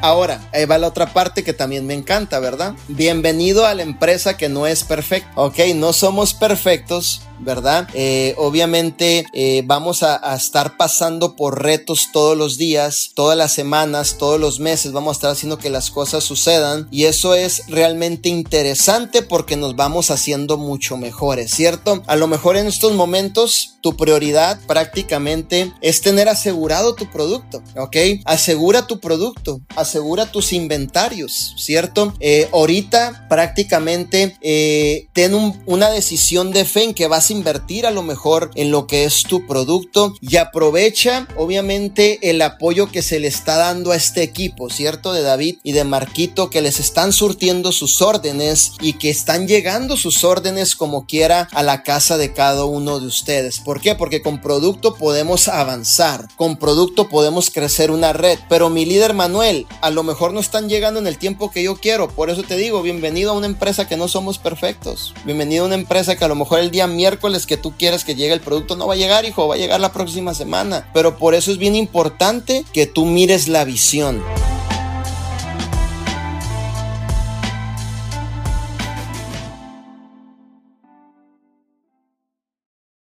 Ahora, ahí va la otra parte que también me encanta, ¿verdad? Bienvenido a la empresa que no es perfecta. Ok, no somos perfectos, ¿verdad? Eh, obviamente eh, vamos a, estar pasando por retos todos los días, todas las semanas, todos los meses, vamos a estar haciendo que las cosas sucedan y eso es realmente interesante porque nos vamos haciendo mucho mejores, ¿cierto? A lo mejor en estos momentos tu prioridad prácticamente es tener asegurado tu producto, ¿ok? Asegura tu producto, asegura tus inventarios, ¿cierto? Eh, ahorita prácticamente ten un, una decisión de fe en que vas invertir a lo mejor en lo que es tu producto y aprovecha obviamente el apoyo que se le está dando a este equipo, ¿cierto? De David y de Marquito que les están surtiendo sus órdenes y que están llegando sus órdenes como quiera a la casa de cada uno de ustedes. ¿Por qué? Porque con producto podemos avanzar, con producto podemos crecer una red, pero mi líder Manuel, a lo mejor no están llegando en el tiempo que yo quiero, por eso te digo, bienvenido a una empresa que no somos perfectos, bienvenido a una empresa que a lo mejor el día que tú quieres que llegue el producto no va a llegar, hijo, va a llegar la próxima semana, pero por eso es bien importante que tú mires la visión.